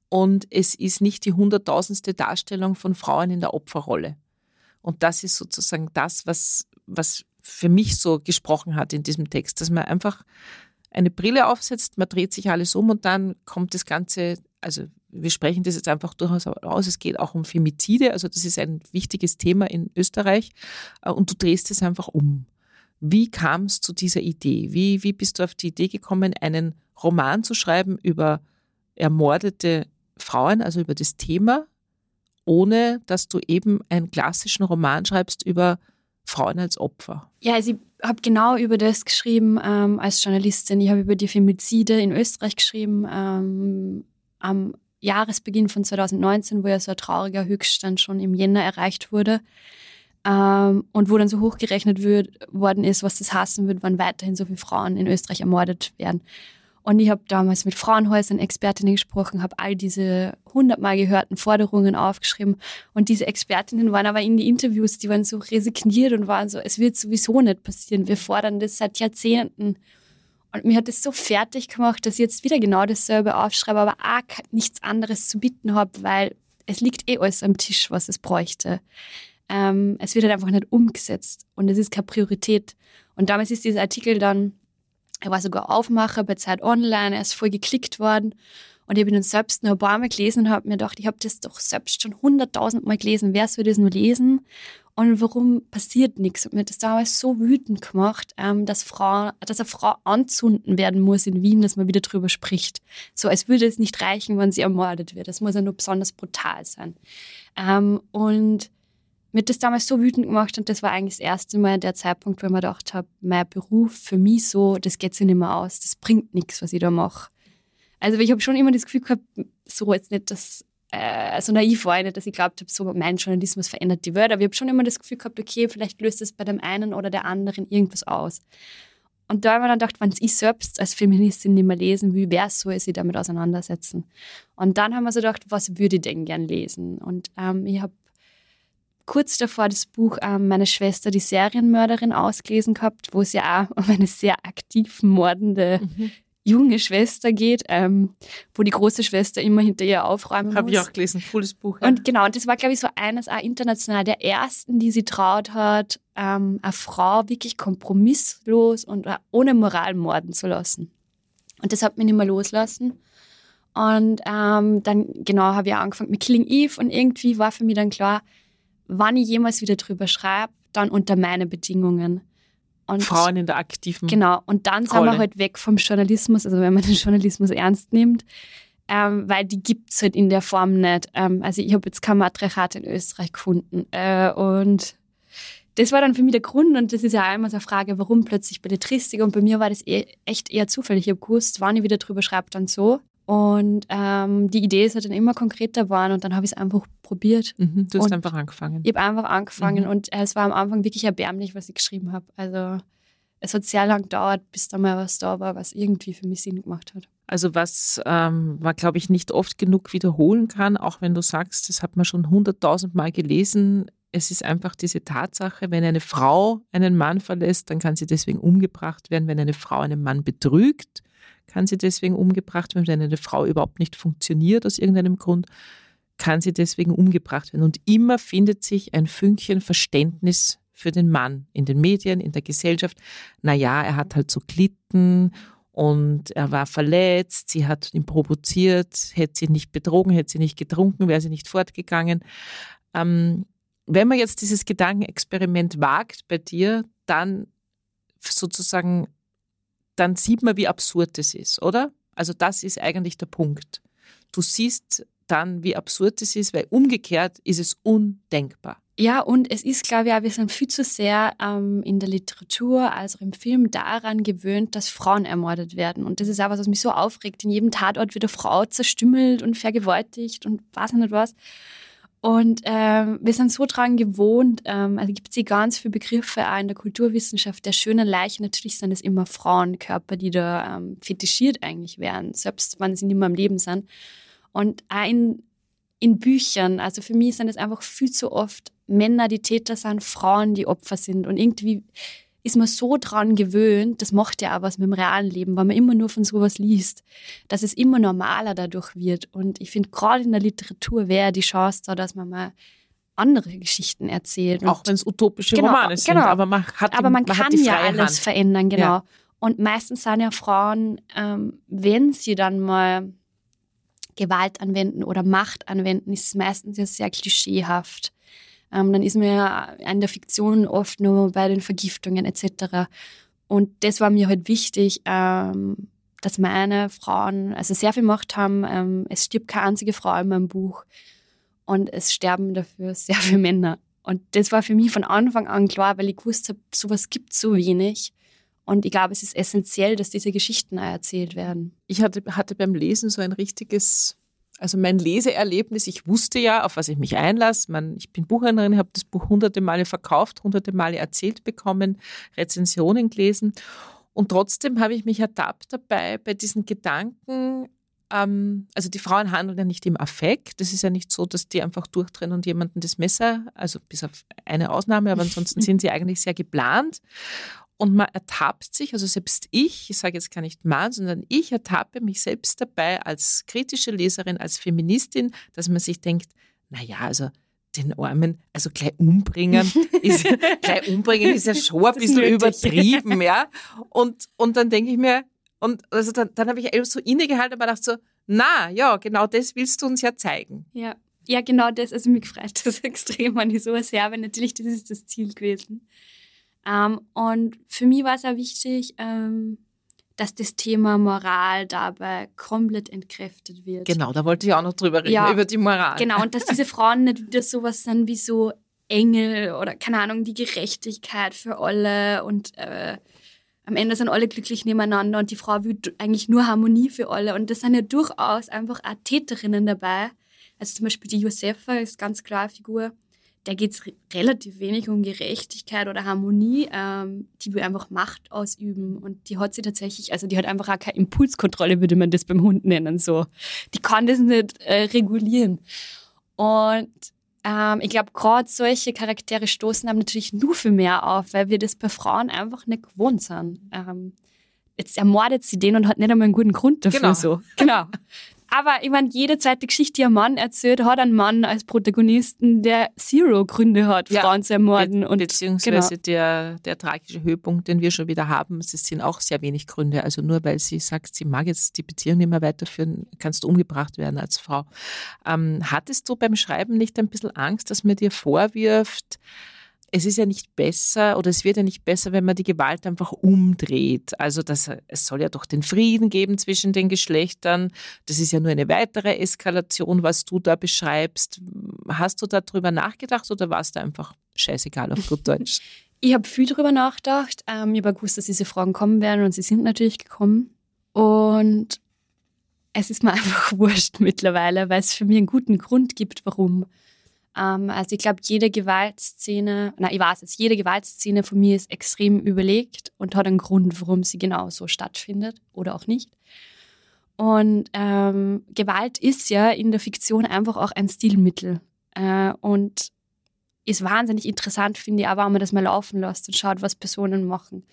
und es ist nicht die hunderttausendste Darstellung von Frauen in der Opferrolle. Und das ist sozusagen das, was, was für mich so gesprochen hat in diesem Text, dass man einfach eine Brille aufsetzt, man dreht sich alles um und dann kommt das Ganze, also wir sprechen das jetzt einfach durchaus aus, es geht auch um Femizide, also das ist ein wichtiges Thema in Österreich äh, und du drehst es einfach um. Wie kam es zu dieser Idee? Wie, wie bist du auf die Idee gekommen, einen Roman zu schreiben über ermordete Frauen, also über das Thema, ohne dass du eben einen klassischen Roman schreibst über Frauen als Opfer? Ja, also ich habe genau über das geschrieben ähm, als Journalistin. Ich habe über die Femizide in Österreich geschrieben ähm, am Jahresbeginn von 2019, wo ja so ein trauriger Höchststand schon im Jänner erreicht wurde. Ähm, und wo dann so hochgerechnet wird, worden ist, was das heißen wird, wann weiterhin so viele Frauen in Österreich ermordet werden. Und ich habe damals mit Frauenhäusern, Expertinnen gesprochen, habe all diese hundertmal gehörten Forderungen aufgeschrieben. Und diese Expertinnen waren aber in die Interviews, die waren so resigniert und waren so, es wird sowieso nicht passieren. Wir fordern das seit Jahrzehnten. Und mir hat das so fertig gemacht, dass ich jetzt wieder genau dasselbe aufschreibe, aber auch nichts anderes zu bieten habe, weil es liegt eh alles am Tisch, was es bräuchte. Ähm, es wird halt einfach nicht umgesetzt und es ist keine Priorität. Und damals ist dieser Artikel dann er war sogar Aufmacher bei Zeit Online, er ist voll geklickt worden. Und ich habe ihn selbst noch ein paar Mal gelesen und habe mir gedacht, ich habe das doch selbst schon hunderttausend Mal gelesen. Wer soll das nur lesen? Und warum passiert nichts? Und mir hat das damals so wütend gemacht, ähm, dass, Frau, dass eine Frau anzünden werden muss in Wien, dass man wieder drüber spricht. So als würde es nicht reichen, wenn sie ermordet wird. Das muss ja nur besonders brutal sein. Ähm, und mir das damals so wütend gemacht und das war eigentlich das erste Mal der Zeitpunkt, wo ich mir gedacht habe, mein Beruf für mich so, das geht sich nicht mehr aus, das bringt nichts, was ich da mache. Also ich habe schon immer das Gefühl gehabt, so jetzt nicht, dass äh, so naiv war ich nicht, dass ich glaubt habe, so mein Journalismus verändert die Welt, aber ich habe schon immer das Gefühl gehabt, okay, vielleicht löst es bei dem einen oder der anderen irgendwas aus. Und da habe ich mir dann gedacht, wenn ich selbst als Feministin nicht mehr lesen will, wer soll sich damit auseinandersetzen? Und dann haben wir so gedacht, was würde ich denn gern lesen? Und ähm, ich habe kurz davor das Buch ähm, Meine Schwester, die Serienmörderin, ausgelesen gehabt, wo es ja auch um eine sehr aktiv mordende Mhm. junge Schwester geht, ähm, wo die große Schwester immer hinter ihr aufräumen Habe muss. ich auch gelesen, cooles Buch. Ja. Und genau, und das war, glaube ich, so eines auch international der ersten, die sie traut hat, ähm, eine Frau wirklich kompromisslos und ohne Moral morden zu lassen. Und das hat mich nicht mehr loslassen. Und ähm, dann, genau, habe ich auch angefangen mit Killing Eve und irgendwie war für mich dann klar, wann ich jemals wieder drüber schreibe, dann unter meine Bedingungen. Und Frauen in der aktiven Genau, und dann sind wir Rolle. halt weg vom Journalismus, also wenn man den Journalismus ernst nimmt, ähm, weil die gibt es halt in der Form nicht. Ähm, also ich habe jetzt kein Matriarchat in Österreich gefunden. Äh, und das war dann für mich der Grund und das ist ja auch immer so eine Frage, warum plötzlich Belletristik und bei mir war das eh, echt eher zufällig. Ich habe gewusst, wann ich wieder drüber schreibe, dann so. Und ähm, die Idee ist halt dann immer konkreter geworden und dann habe ich es einfach probiert. Mhm, du hast und einfach angefangen. Ich habe einfach angefangen Mhm. und äh, es war am Anfang wirklich erbärmlich, was ich geschrieben habe. Also es hat sehr lang gedauert, bis da mal was da war, was irgendwie für mich Sinn gemacht hat. Also was ähm, man, glaube ich, nicht oft genug wiederholen kann, auch wenn du sagst, das hat man schon hunderttausend Mal gelesen. Es ist einfach diese Tatsache, wenn eine Frau einen Mann verlässt, dann kann sie deswegen umgebracht werden. Wenn eine Frau einen Mann betrügt, kann sie deswegen umgebracht werden. Wenn eine Frau überhaupt nicht funktioniert aus irgendeinem Grund, kann sie deswegen umgebracht werden. Und immer findet sich ein Fünkchen Verständnis für den Mann in den Medien, in der Gesellschaft. Naja, er hat halt so glitten und er war verletzt, sie hat ihn provoziert, hätte sie nicht betrogen, hätte sie nicht getrunken, wäre sie nicht fortgegangen. Ähm, wenn man jetzt dieses Gedankenexperiment wagt bei dir, dann sozusagen, dann sieht man, wie absurd es ist, oder? Also das ist eigentlich der Punkt. Du siehst dann, wie absurd es ist, weil umgekehrt ist es undenkbar. Ja, und es ist, glaube ich, auch, wir sind viel zu sehr ähm, in der Literatur als auch im Film daran gewöhnt, dass Frauen ermordet werden. Und das ist auch was, was mich so aufregt. In jedem Tatort wird eine Frau zerstümmelt und vergewaltigt und weiß nicht was. Und ähm, wir sind so dran gewohnt, ähm, also gibt es ganz viele Begriffe auch in der Kulturwissenschaft der schönen Leiche. Natürlich sind es immer Frauenkörper, die da ähm, fetischiert eigentlich werden, selbst wenn sie nicht mehr am Leben sind. Und auch in, in Büchern, also für mich sind es einfach viel zu oft Männer, die Täter sind, Frauen, die Opfer sind. Und irgendwie ist man so dran gewöhnt, das macht ja auch was mit dem realen Leben, weil man immer nur von sowas liest, dass es immer normaler dadurch wird. Und ich finde, gerade in der Literatur wäre die Chance da, dass man mal andere Geschichten erzählt. Auch wenn es utopische Genau, Romane sind. genau. Aber man hat, aber man, hat kann ja alles Hand. verändern, genau. Ja. Und meistens sind ja Frauen, ähm, wenn sie dann mal Gewalt anwenden oder Macht anwenden, ist es meistens ja sehr klischeehaft. Ähm, dann ist man ja in der Fiktion oft nur bei den Vergiftungen etc. Und das war mir halt wichtig, ähm, dass meine Frauen also sehr viel Macht haben. Ähm, es stirbt keine einzige Frau in meinem Buch und es sterben dafür sehr viele Männer. Und das war für mich von Anfang an klar, weil ich gewusst habe, sowas gibt so wenig. Und ich glaube, es ist essentiell, dass diese Geschichten erzählt werden. Ich hatte, hatte beim Lesen so ein richtiges, also mein Leseerlebnis, ich wusste ja, auf was ich mich einlasse. Man, ich bin Buchhändlerin, habe das Buch hunderte Male verkauft, hunderte Male erzählt bekommen, Rezensionen gelesen. Und trotzdem habe ich mich ertappt dabei, bei diesen Gedanken, ähm, also die Frauen handeln ja nicht im Affekt. Das ist ja nicht so, dass die einfach durchdrehen und jemanden das Messer, also bis auf eine Ausnahme, aber ansonsten sind sie eigentlich sehr geplant. Und man ertappt sich, also selbst ich, ich sage jetzt gar nicht man, sondern ich ertappe mich selbst dabei als kritische Leserin, als Feministin, dass man sich denkt, naja, also den Armen, also gleich umbringen, ist, gleich umbringen ist ja schon ein bisschen übertrieben, ja. Und, und dann denke ich mir, und also dann, dann habe ich eben so innegehalten und mir gedacht so, na, ja, genau das willst du uns ja zeigen. Ja. Ja, genau das. Also mich gefreut das extrem an die sowas her, weil natürlich das ist das Ziel gewesen. Ähm, und für mich war es auch wichtig, ähm, dass das Thema Moral dabei komplett entkräftet wird. Genau, da wollte ich auch noch drüber reden, Ja, über die Moral. Genau, und dass diese Frauen nicht wieder sowas sind wie so Engel oder keine Ahnung, die Gerechtigkeit für alle und äh, am Ende sind alle glücklich nebeneinander und die Frau will eigentlich nur Harmonie für alle. Und das sind ja durchaus einfach auch Täterinnen dabei. Also zum Beispiel die Josefa ist ganz klar eine Figur. Da geht es re relativ wenig um Gerechtigkeit oder Harmonie. Ähm, die will einfach Macht ausüben und die hat sie tatsächlich, also die hat einfach auch keine Impulskontrolle, würde man das beim Hund nennen. So. Die kann das nicht äh, regulieren. Und ähm, ich glaube, gerade solche Charaktere stoßen einem natürlich nur viel mehr auf, weil wir das bei Frauen einfach nicht gewohnt sind. Ähm, jetzt ermordet sie den und hat nicht einmal einen guten Grund dafür. Genau. So. genau. Aber ich meine, jede zweite Geschichte, die ein Mann erzählt, hat einen Mann als Protagonisten, der Zero Gründe hat, Ja, Frauen zu ermorden. Be Und beziehungsweise genau. der, der tragische Höhepunkt, den wir schon wieder haben, es sind auch sehr wenig Gründe. Also nur weil sie sagt, sie mag jetzt die Beziehung nicht mehr weiterführen, kannst du umgebracht werden als Frau. Ähm, hattest du beim Schreiben nicht ein bisschen Angst, dass man dir vorwirft, es ist ja nicht besser oder es wird ja nicht besser, wenn man die Gewalt einfach umdreht. Also das, es soll ja doch den Frieden geben zwischen den Geschlechtern. Das ist ja nur eine weitere Eskalation, was du da beschreibst. Hast du darüber nachgedacht oder war es da einfach scheißegal auf gut Deutsch? ich habe viel darüber nachgedacht. Ähm, ich habe gewusst, dass diese Fragen kommen werden und sie sind natürlich gekommen. Und es ist mir einfach wurscht mittlerweile, weil es für mich einen guten Grund gibt, warum. Ähm, also ich glaube, jede Gewaltszene, na ich weiß es, jede Gewaltszene von mir ist extrem überlegt und hat einen Grund, warum sie genau so stattfindet oder auch nicht. Und ähm, Gewalt ist ja in der Fiktion einfach auch ein Stilmittel. Äh, und ist wahnsinnig interessant, finde ich, aber wenn man das mal laufen lässt und schaut, was Personen machen.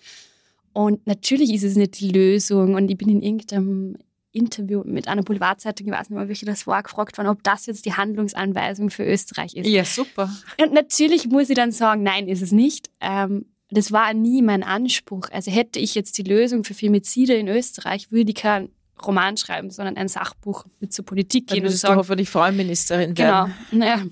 Und natürlich ist es nicht die Lösung. Und ich bin in irgendeinem Interview mit einer Boulevardzeitung, ich weiß nicht mehr, welche das war, gefragt worden, ob das jetzt die Handlungsanweisung für Österreich ist. Ja, super. Und natürlich muss ich dann sagen, nein, ist es nicht. Ähm, das war nie mein Anspruch. Also hätte ich jetzt die Lösung für Femizide in Österreich, würde ich keinen Roman schreiben, sondern ein Sachbuch mit zur Politik gehen. Dann und sagen, du hoffentlich Frauenministerin genau. werden. Genau, naja.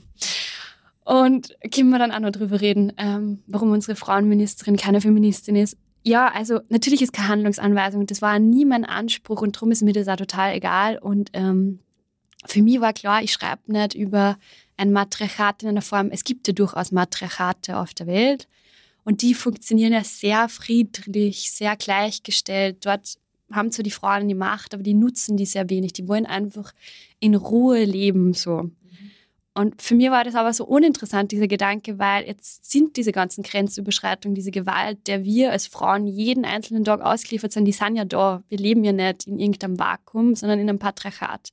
Und können wir dann auch noch drüber reden, ähm, warum unsere Frauenministerin keine Feministin ist. Ja, also natürlich ist keine Handlungsanweisung. Das war nie mein Anspruch und darum ist mir das auch total egal. Und ähm, für mich war klar, ich schreibe nicht über ein Matriarchat in einer Form. Es gibt ja durchaus Matriarchate auf der Welt und die funktionieren ja sehr friedlich, sehr gleichgestellt. Dort haben zwar die Frauen die Macht, aber die nutzen die sehr wenig. Die wollen einfach in Ruhe leben so. Und für mich war das aber so uninteressant, dieser Gedanke, weil jetzt sind diese ganzen Grenzüberschreitungen, diese Gewalt, der wir als Frauen jeden einzelnen Tag ausgeliefert sind, die sind ja da. Wir leben ja nicht in irgendeinem Vakuum, sondern in einem Patriarchat.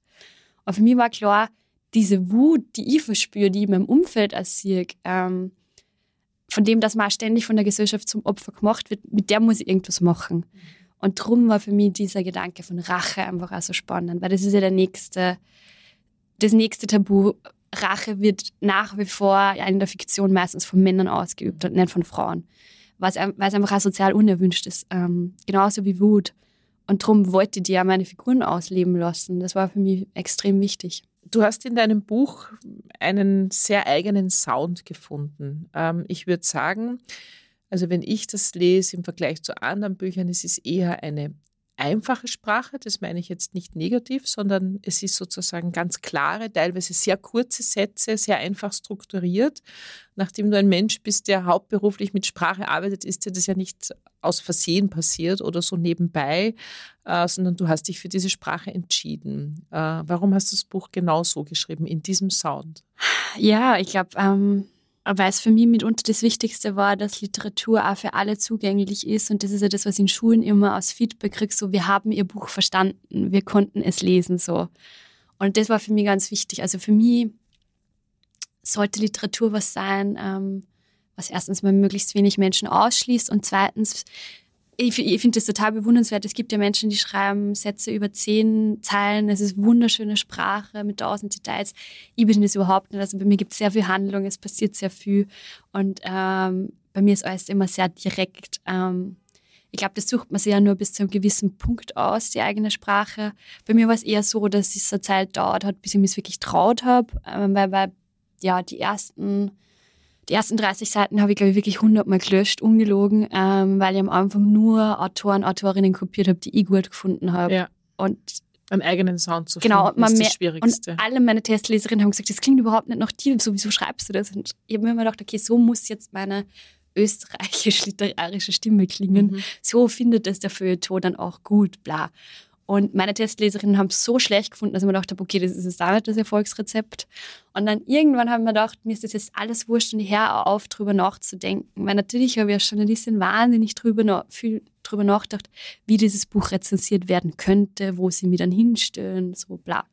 Und für mich war klar, diese Wut, die ich verspüre, die ich in meinem Umfeld als ähm, von dem, dass man ständig von der Gesellschaft zum Opfer gemacht wird, mit der muss ich irgendwas machen. Und darum war für mich dieser Gedanke von Rache einfach auch so spannend, weil das ist ja der nächste, das nächste Tabu, Rache wird nach wie vor in der Fiktion meistens von Männern ausgeübt und nicht von Frauen. Weil es einfach auch sozial unerwünscht ist. Ähm, genauso wie Wut. Und darum wollte ich ja meine Figuren ausleben lassen. Das war für mich extrem wichtig. Du hast in deinem Buch einen sehr eigenen Sound gefunden. Ähm, ich würde sagen, also wenn ich das lese im Vergleich zu anderen Büchern, es ist eher eine einfache Sprache, das meine ich jetzt nicht negativ, sondern es ist sozusagen ganz klare, teilweise sehr kurze Sätze, sehr einfach strukturiert. Nachdem du ein Mensch bist, der hauptberuflich mit Sprache arbeitet, ist dir das ja nicht aus Versehen passiert oder so nebenbei, äh, sondern du hast dich für diese Sprache entschieden. Äh, warum hast du das Buch genau so geschrieben, in diesem Sound? Ja, ich glaube, ähm weil es für mich mitunter das Wichtigste war, dass Literatur auch für alle zugänglich ist. Und das ist ja das, was ich in Schulen immer aus Feedback kriege, so wir haben ihr Buch verstanden, wir konnten es lesen so. Und das war für mich ganz wichtig. Also für mich sollte Literatur was sein, ähm, was erstens mal möglichst wenig Menschen ausschließt und zweitens ich, ich finde das total bewundernswert. Es gibt ja Menschen, die schreiben Sätze über zehn Zeilen. Es ist wunderschöne Sprache mit tausend Details. Ich bin das überhaupt nicht. Also bei mir gibt es sehr viel Handlung, es passiert sehr viel. Und ähm, bei mir ist alles immer sehr direkt. Ähm, ich glaube, das sucht man sich ja nur bis zu einem gewissen Punkt aus, die eigene Sprache. Bei mir war es eher so, dass es eine Zeit dauert hat, bis ich mich wirklich traut habe, ähm, weil, weil ja die ersten die ersten 30 Seiten habe ich, glaube ich, wirklich hundertmal gelöscht, ungelogen, ähm, weil ich am Anfang nur Autoren, Autorinnen kopiert habe, die ich gut gefunden habe. Ja. Und einen eigenen Sound zu genau, finden, ist das Schwierigste. Und alle meine Testleserinnen haben gesagt, das klingt überhaupt nicht nach dir, so wieso schreibst du das? Und ich habe mir immer gedacht, okay, so muss jetzt meine österreichisch-literarische Stimme klingen. Mhm. So findet es der Feuilleton dann auch gut, bla. Und meine Testleserinnen haben es so schlecht gefunden, dass ich mir gedacht habe, okay, das ist jetzt auch nicht das Erfolgsrezept. Und dann irgendwann haben wir gedacht, mir ist das jetzt alles wurscht und ich höre auf, drüber nachzudenken. Weil natürlich habe ich als Journalistin wahnsinnig drüber, viel drüber nachgedacht, wie dieses Buch rezensiert werden könnte, wo sie mir dann hinstellen, so bla.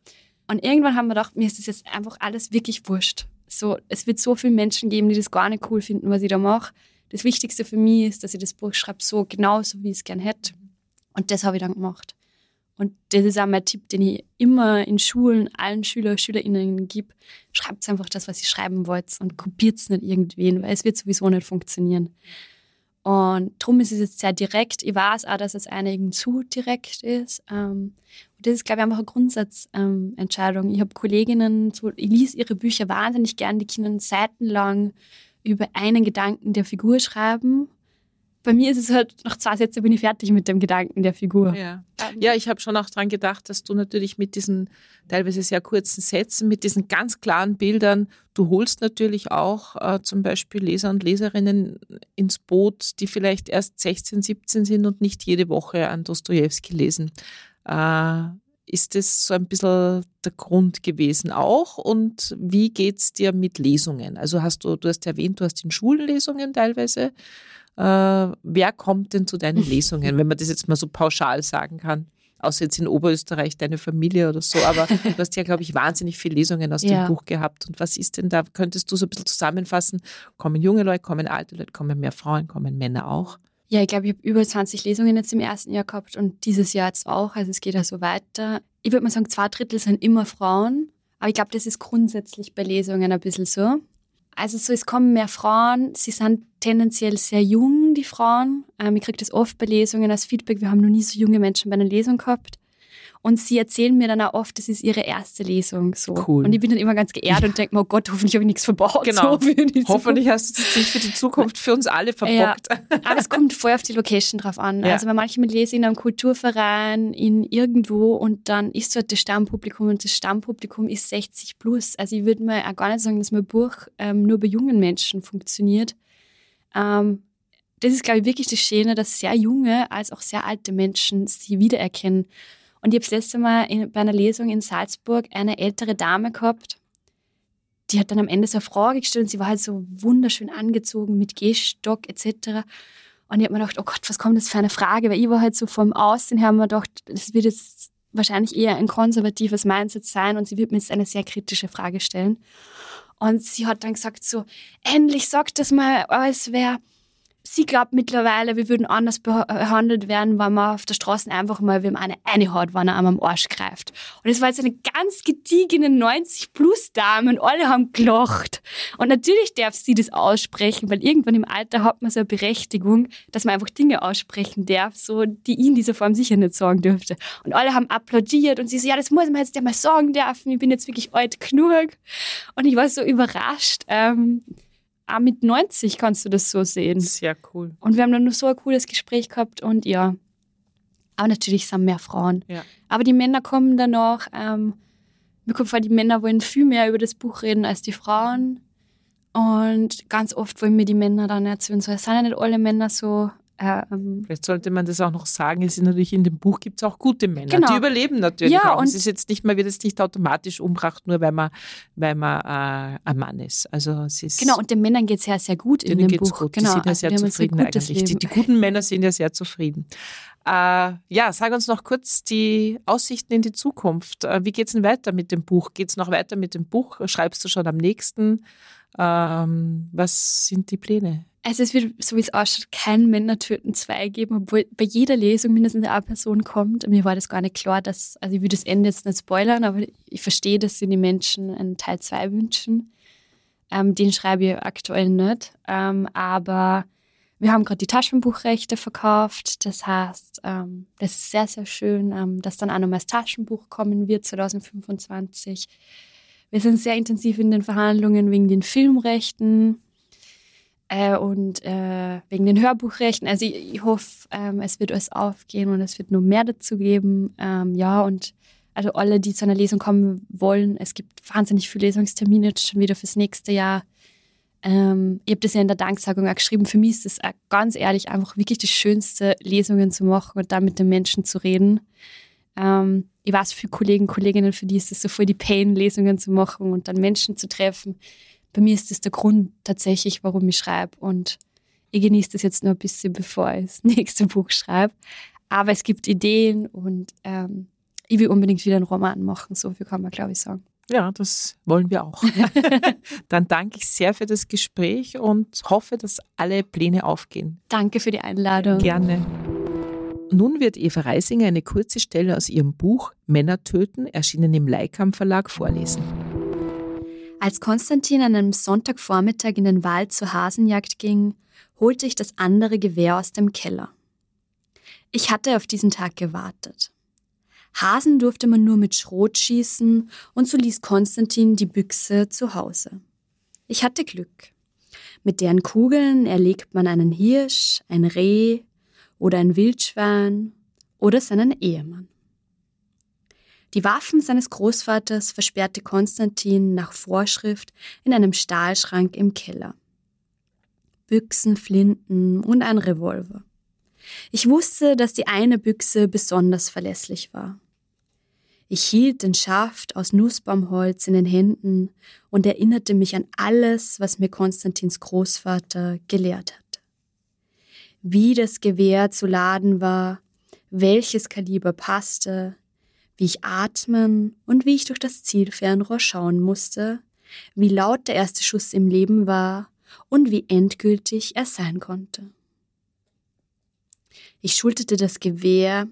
Und irgendwann haben wir gedacht, mir ist das jetzt einfach alles wirklich wurscht. So, es wird so viele Menschen geben, die das gar nicht cool finden, was ich da mache. Das Wichtigste für mich ist, dass ich das Buch schreibe, so genauso, wie ich es gern hätte. Und das habe ich dann gemacht. Und das ist auch mein Tipp, den ich immer in Schulen allen Schüler, Schülerinnen gebe. Schreibt einfach das, was ihr schreiben wollt und kopiert es nicht irgendwen, weil es wird sowieso nicht funktionieren. Und darum ist es jetzt sehr direkt. Ich weiß auch, dass es einigen zu direkt ist. Ähm, und das ist, glaube ich, einfach eine Grundsatzentscheidung. Ich habe Kolleginnen, ich lese ihre Bücher wahnsinnig gern, die können seitenlang über einen Gedanken der Figur schreiben bei mir ist es halt, nach zwei Sätzen bin ich fertig mit dem Gedanken der Figur. Ja, ja ich habe schon auch daran gedacht, dass du natürlich mit diesen teilweise sehr kurzen Sätzen, mit diesen ganz klaren Bildern, du holst natürlich auch äh, zum Beispiel Leser und Leserinnen ins Boot, die vielleicht erst 16, 17 sind und nicht jede Woche an Dostoevsky lesen. Äh, ist das so ein bisschen der Grund gewesen auch? Und wie geht es dir mit Lesungen? Also hast du, du hast erwähnt, du hast in Schulen Lesungen teilweise. Äh, wer kommt denn zu deinen Lesungen, wenn man das jetzt mal so pauschal sagen kann? Außer jetzt in Oberösterreich deine Familie oder so, aber du hast ja, glaube ich, wahnsinnig viele Lesungen aus ja. dem Buch gehabt. Und was ist denn da? Könntest du so ein bisschen zusammenfassen? Kommen junge Leute, kommen alte Leute, kommen mehr Frauen, kommen Männer auch? Ja, ich glaube, ich habe über 20 Lesungen jetzt im ersten Jahr gehabt und dieses Jahr jetzt auch. Also es geht ja so weiter. Ich würde mal sagen, zwei Drittel sind immer Frauen. Aber ich glaube, das ist grundsätzlich bei Lesungen ein bisschen so. Also so, es kommen mehr Frauen, sie sind tendenziell sehr jung, die Frauen. Ähm, ich kriege das oft bei Lesungen als Feedback, wir haben noch nie so junge Menschen bei einer Lesung gehabt. Und sie erzählen mir dann auch oft, das ist ihre erste Lesung. So. Cool. Und ich bin dann immer ganz geehrt und denke mir, oh Gott, hoffentlich habe ich nichts verbaut. Genau. So hoffentlich hast du das nicht für die Zukunft für uns alle verbockt. Ja. Aber es kommt voll auf die Location drauf an. Ja. Also bei manchen lese ich in einem Kulturverein, in irgendwo und dann ist dort das Stammpublikum und das Stammpublikum ist 60 plus. Also ich würde mal auch gar nicht sagen, dass mein Buch ähm, nur bei jungen Menschen funktioniert. Ähm, das ist, glaube ich, wirklich das Schöne, dass sehr junge als auch sehr alte Menschen sie wiedererkennen. Und ich habe das letzte Mal in, bei einer Lesung in Salzburg eine ältere Dame gehabt, die hat dann am Ende so eine Frage gestellt und sie war halt so wunderschön angezogen mit Gehstock etc. Und ich habe mir gedacht, oh Gott, was kommt das für eine Frage? Weil ich war halt so vom Aussehen her, mir gedacht, das wird jetzt wahrscheinlich eher ein konservatives Mindset sein und sie wird mir jetzt eine sehr kritische Frage stellen. Und sie hat dann gesagt so, endlich sagt das mal, als wäre sie glaubt mittlerweile, wir würden anders behandelt werden, wenn man auf der Straße einfach mal wem eine eine hat, wenn er einem am Arsch greift. Und es war jetzt eine ganz gediegene 90-plus-Dame und alle haben gelacht. Und natürlich darf sie das aussprechen, weil irgendwann im Alter hat man so eine Berechtigung, dass man einfach Dinge aussprechen darf, so, die ihn in dieser Form sicher nicht sagen dürfte. Und alle haben applaudiert und sie so, ja, das muss man jetzt ja mal sagen dürfen, ich bin jetzt wirklich alt genug. Und ich war so überrascht. Ähm, auch mit 90 kannst du das so sehen. Sehr cool. Und wir haben dann nur so ein cooles Gespräch gehabt und ja. Aber natürlich sind mehr Frauen. Ja. Aber die Männer kommen danach. Ähm, mir kommt vor, die Männer wollen viel mehr über das Buch reden als die Frauen. Und ganz oft wollen mir die Männer dann erzählen, so, es sind ja nicht alle Männer so ähm, Vielleicht sollte man das auch noch sagen. Es ist natürlich in dem Buch gibt es auch gute Männer. Genau. Die überleben natürlich ja, auch. Und es ist jetzt nicht, man wird es nicht automatisch umgebracht, nur weil man, weil man äh, ein Mann ist. Also es ist genau, und den Männern geht es ja sehr gut in dem Buch. Gut. Genau, die sind ja sehr also zufrieden eigentlich. Die, die, guten Männer sind ja sehr zufrieden. Äh, ja, sag uns noch kurz die Aussichten in die Zukunft. Äh, wie geht es denn weiter mit dem Buch? Geht es noch weiter mit dem Buch? Schreibst du schon am nächsten? Ähm, was sind die Pläne? Also es wird, so wie es ausschaut, kein Männer töten 2 geben, obwohl bei jeder Lesung mindestens eine Person kommt. Mir war das gar nicht klar, dass, also ich will das Ende jetzt nicht spoilern, aber ich verstehe, dass sie die Menschen einen Teil 2 wünschen. Ähm, den schreibe ich aktuell nicht. Ähm, aber wir haben gerade die Taschenbuchrechte verkauft. Das heißt, ähm, das ist sehr, sehr schön, ähm, dass dann auch nochmal das Taschenbuch kommen wird 2025. Wir sind sehr intensiv in den Verhandlungen wegen den Filmrechten äh, und äh, wegen den Hörbuchrechten. Also ich, ich hoffe, ähm, es wird alles aufgehen und es wird nur mehr dazu geben. Ähm, ja, und also alle, die zu einer Lesung kommen wollen, es gibt wahnsinnig viele Lesungstermine jetzt schon wieder fürs nächste Jahr. Ähm, ich habe das ja in der Danksagung auch geschrieben. Für mich ist es ganz ehrlich einfach wirklich das Schönste, Lesungen zu machen und da mit den Menschen zu reden. Ähm, ich weiß, für Kollegen, Kolleginnen, für die ist es so voll die Pain, Lesungen zu machen und dann Menschen zu treffen bei mir ist das der Grund tatsächlich, warum ich schreibe. Und ich genieße das jetzt nur ein bisschen, bevor ich das nächste Buch schreibe. Aber es gibt Ideen und ähm, ich will unbedingt wieder einen Roman machen. So viel kann man, glaube ich, sagen. Ja, das wollen wir auch. Dann danke ich sehr für das Gespräch und hoffe, dass alle Pläne aufgehen. Danke für die Einladung. Gerne. Nun wird Eva Reisinger eine kurze Stelle aus ihrem Buch Männer töten, erschienen im Leikam Verlag, vorlesen. Als Konstantin an einem Sonntagvormittag in den Wald zur Hasenjagd ging, holte ich das andere Gewehr aus dem Keller. Ich hatte auf diesen Tag gewartet. Hasen durfte man nur mit Schrot schießen und so ließ Konstantin die Büchse zu Hause. Ich hatte Glück. Mit deren Kugeln erlegt man einen Hirsch, ein Reh oder ein Wildschwein oder seinen Ehemann. Die Waffen seines Großvaters versperrte Konstantin nach Vorschrift in einem Stahlschrank im Keller. Büchsen, Flinten und ein Revolver. Ich wusste, dass die eine Büchse besonders verlässlich war. Ich hielt den Schaft aus Nussbaumholz in den Händen und erinnerte mich an alles, was mir Konstantins Großvater gelehrt hat. Wie das Gewehr zu laden war, welches Kaliber passte, wie ich atmen und wie ich durch das Zielfernrohr schauen musste, wie laut der erste Schuss im Leben war und wie endgültig er sein konnte. Ich schulterte das Gewehr,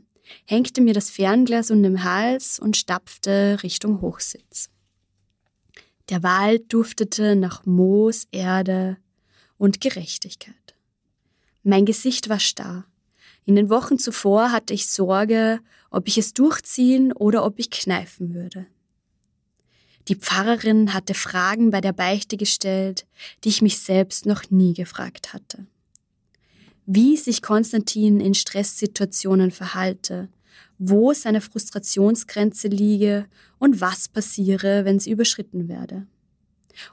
hängte mir das Fernglas um den Hals und stapfte Richtung Hochsitz. Der Wald duftete nach Moos, Erde und Gerechtigkeit. Mein Gesicht war starr. In den Wochen zuvor hatte ich Sorge, ob ich es durchziehen oder ob ich kneifen würde. Die Pfarrerin hatte Fragen bei der Beichte gestellt, die ich mich selbst noch nie gefragt hatte. Wie sich Konstantin in Stresssituationen verhalte, wo seine Frustrationsgrenze liege und was passiere, wenn sie überschritten werde.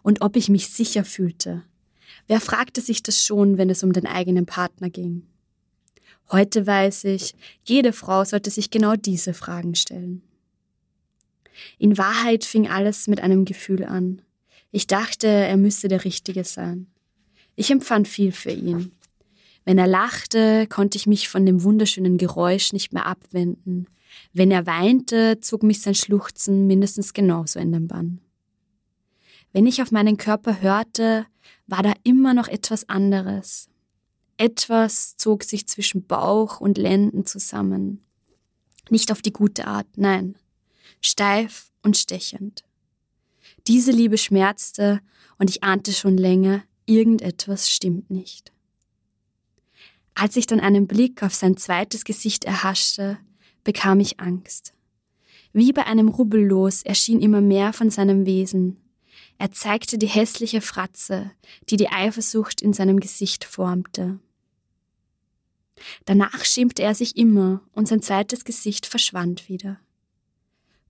Und ob ich mich sicher fühlte. Wer fragte sich das schon, wenn es um den eigenen Partner ging? Heute weiß ich, jede Frau sollte sich genau diese Fragen stellen. In Wahrheit fing alles mit einem Gefühl an. Ich dachte, er müsse der Richtige sein. Ich empfand viel für ihn. Wenn er lachte, konnte ich mich von dem wunderschönen Geräusch nicht mehr abwenden. Wenn er weinte, zog mich sein Schluchzen mindestens genauso in den Bann. Wenn ich auf meinen Körper hörte, war da immer noch etwas anderes. Etwas zog sich zwischen Bauch und Lenden zusammen. Nicht auf die gute Art, nein, steif und stechend. Diese Liebe schmerzte und ich ahnte schon länger, irgendetwas stimmt nicht. Als ich dann einen Blick auf sein zweites Gesicht erhaschte, bekam ich Angst. Wie bei einem Rubbellos erschien immer mehr von seinem Wesen. Er zeigte die hässliche Fratze, die die Eifersucht in seinem Gesicht formte. Danach schämte er sich immer und sein zweites Gesicht verschwand wieder.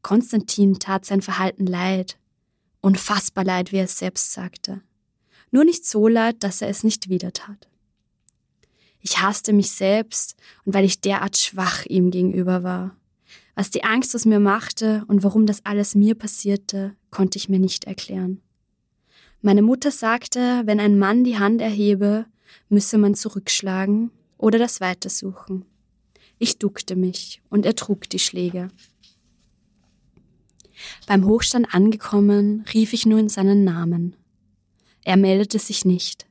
Konstantin tat sein Verhalten leid, unfassbar leid, wie er es selbst sagte. Nur nicht so leid, dass er es nicht wieder tat. Ich hasste mich selbst und weil ich derart schwach ihm gegenüber war. Was die Angst aus mir machte und warum das alles mir passierte, konnte ich mir nicht erklären. Meine Mutter sagte, wenn ein Mann die Hand erhebe, müsse man zurückschlagen oder das Weitersuchen. Ich duckte mich und ertrug die Schläge. Beim Hochstand angekommen, rief ich nun seinen Namen. Er meldete sich nicht.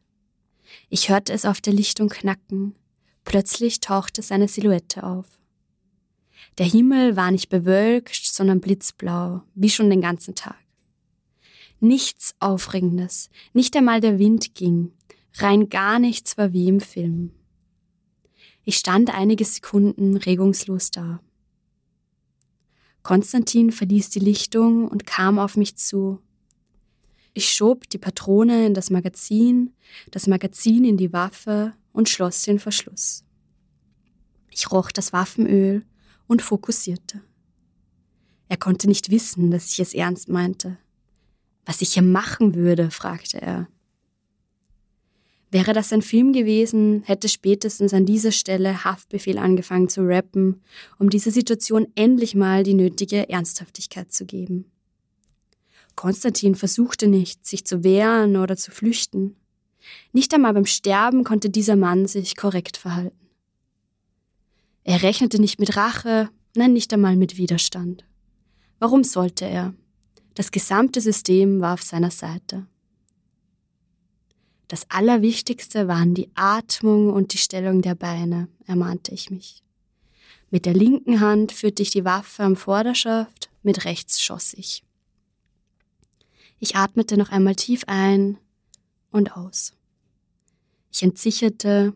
Ich hörte es auf der Lichtung knacken. Plötzlich tauchte seine Silhouette auf. Der Himmel war nicht bewölkt, sondern blitzblau, wie schon den ganzen Tag. Nichts Aufregendes, nicht einmal der Wind ging, rein gar nichts war wie im Film. Ich stand einige Sekunden regungslos da. Konstantin verließ die Lichtung und kam auf mich zu, ich schob die Patrone in das Magazin, das Magazin in die Waffe und schloss den Verschluss. Ich roch das Waffenöl und fokussierte. Er konnte nicht wissen, dass ich es ernst meinte. Was ich hier machen würde, fragte er. Wäre das ein Film gewesen, hätte spätestens an dieser Stelle Haftbefehl angefangen zu rappen, um dieser Situation endlich mal die nötige Ernsthaftigkeit zu geben. Konstantin versuchte nicht, sich zu wehren oder zu flüchten. Nicht einmal beim Sterben konnte dieser Mann sich korrekt verhalten. Er rechnete nicht mit Rache, nein, nicht einmal mit Widerstand. Warum sollte er? Das gesamte System war auf seiner Seite. Das Allerwichtigste waren die Atmung und die Stellung der Beine, ermahnte ich mich. Mit der linken Hand führte ich die Waffe am Vorderschaft, mit rechts schoss ich. Ich atmete noch einmal tief ein und aus. Ich entsicherte,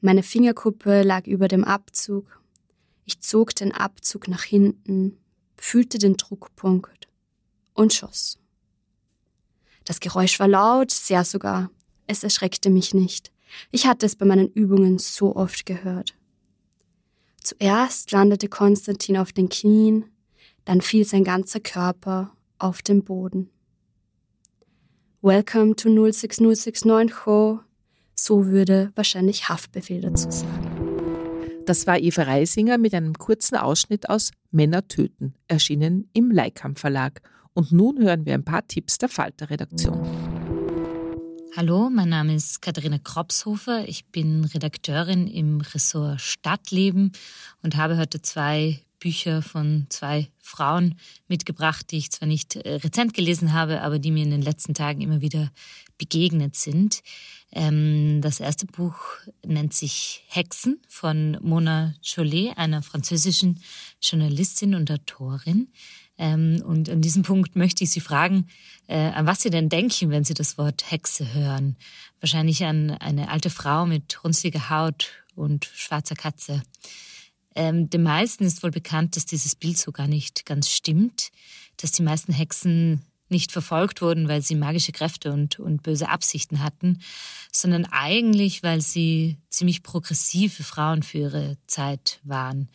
meine Fingerkuppe lag über dem Abzug. Ich zog den Abzug nach hinten, fühlte den Druckpunkt und schoss. Das Geräusch war laut, sehr sogar. Es erschreckte mich nicht. Ich hatte es bei meinen Übungen so oft gehört. Zuerst landete Konstantin auf den Knien, dann fiel sein ganzer Körper auf den Boden. Welcome to 06069 Ho. So würde wahrscheinlich Haftbefehl dazu sagen. Das war Eva Reisinger mit einem kurzen Ausschnitt aus Männer töten, erschienen im Leikam Verlag. Und nun hören wir ein paar Tipps der Falter-Redaktion. Hallo, mein Name ist Katharina Kropshofer. Ich bin Redakteurin im Ressort Stadtleben und habe heute zwei Bücher von zwei Frauen mitgebracht, die ich zwar nicht äh, rezent gelesen habe, aber die mir in den letzten Tagen immer wieder begegnet sind. Ähm, das erste Buch nennt sich Hexen von Mona Chollet, einer französischen Journalistin und Autorin. Ähm, und an diesem Punkt möchte ich Sie fragen, äh, an was Sie denn denken, wenn Sie das Wort Hexe hören. Wahrscheinlich an eine alte Frau mit runzliger Haut und schwarzer Katze. Ähm, den meisten ist wohl bekannt, dass dieses Bild so gar nicht ganz stimmt, dass die meisten Hexen nicht verfolgt wurden, weil sie magische Kräfte und, und böse Absichten hatten, sondern eigentlich, weil sie ziemlich progressive Frauen für ihre Zeit waren.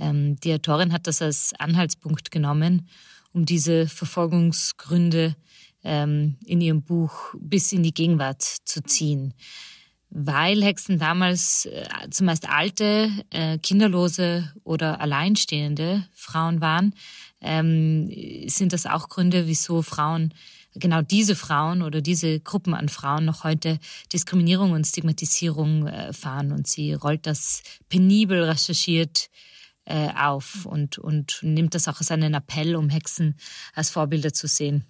Ähm, die Autorin hat das als Anhaltspunkt genommen, um diese Verfolgungsgründe ähm, in ihrem Buch bis in die Gegenwart zu ziehen. Weil Hexen damals äh, zumeist alte, äh, kinderlose oder alleinstehende Frauen waren, ähm, sind das auch Gründe, wieso Frauen genau diese Frauen oder diese Gruppen an Frauen noch heute Diskriminierung und Stigmatisierung erfahren. Und sie rollt das penibel recherchiert äh, auf und, und nimmt das auch als einen Appell, um Hexen als Vorbilder zu sehen.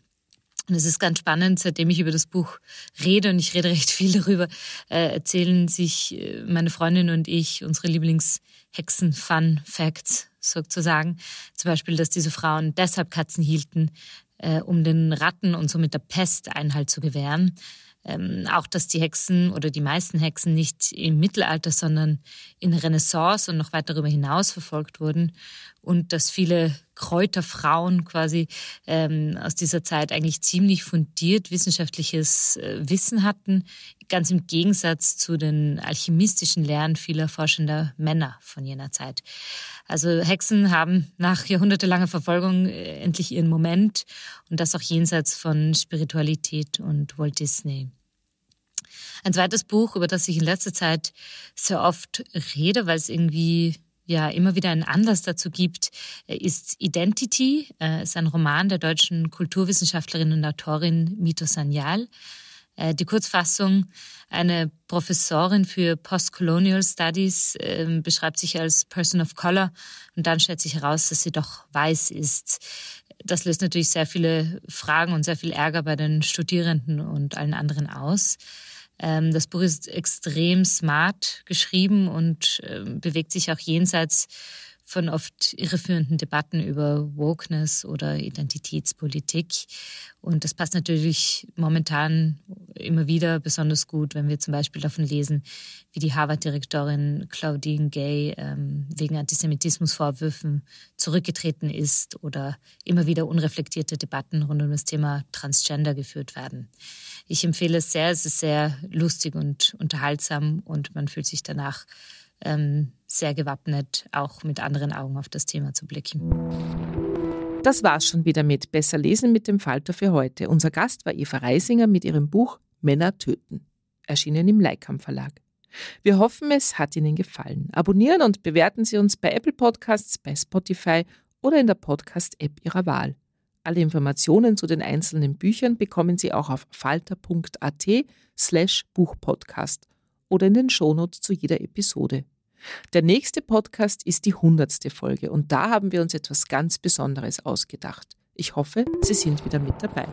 Und es ist ganz spannend, seitdem ich über das Buch rede, und ich rede recht viel darüber, äh, erzählen sich äh, meine Freundin und ich unsere Lieblings-Hexen-Fun-Facts sozusagen. Zum Beispiel, dass diese Frauen deshalb Katzen hielten, äh, um den Ratten und somit der Pest Einhalt zu gewähren. Ähm, auch, dass die Hexen oder die meisten Hexen nicht im Mittelalter, sondern in Renaissance und noch weit darüber hinaus verfolgt wurden und dass viele Kräuterfrauen quasi ähm, aus dieser Zeit eigentlich ziemlich fundiert wissenschaftliches äh, Wissen hatten, ganz im Gegensatz zu den alchemistischen Lehren vieler forschender Männer von jener Zeit. Also Hexen haben nach jahrhundertelanger Verfolgung äh, endlich ihren Moment und das auch jenseits von Spiritualität und Walt Disney. Ein zweites Buch, über das ich in letzter Zeit sehr oft rede, weil es irgendwie ja immer wieder einen Anlass dazu gibt, äh, ist Identity. Äh, ist ein Roman der deutschen Kulturwissenschaftlerin und Autorin Mito Sanyal. Äh, die Kurzfassung, eine Professorin für Postcolonial Studies äh, beschreibt sich als Person of Color und dann stellt sich heraus, dass sie doch weiß ist. Das löst natürlich sehr viele Fragen und sehr viel Ärger bei den Studierenden und allen anderen aus. Ähm, das Buch ist extrem smart geschrieben und äh, bewegt sich auch jenseits von oft irreführenden Debatten über Wokeness oder Identitätspolitik. Und das passt natürlich momentan immer wieder besonders gut, wenn wir zum Beispiel davon lesen, wie die Harvard-Direktorin Claudine Gay ähm, wegen Antisemitismusvorwürfen zurückgetreten ist oder immer wieder unreflektierte Debatten rund um das Thema Transgender geführt werden. Ich empfehle es sehr, es ist sehr lustig und unterhaltsam und man fühlt sich danach ähm, sehr gewappnet, auch mit anderen Augen auf das Thema zu blicken. Das war's schon wieder mit Besser lesen mit dem Falter für heute. Unser Gast war Eva Reisinger mit ihrem Buch Männer töten, erschienen im Leikam Verlag. Wir hoffen, es hat Ihnen gefallen. Abonnieren und bewerten Sie uns bei Apple Podcasts, bei Spotify oder in der Podcast-App Ihrer Wahl. Alle Informationen zu den einzelnen Büchern bekommen Sie auch auf falter.at slash Buchpodcast oder in den Shownotes zu jeder Episode. Der nächste Podcast ist die hundertste Folge und da haben wir uns etwas ganz Besonderes ausgedacht. Ich hoffe, Sie sind wieder mit dabei.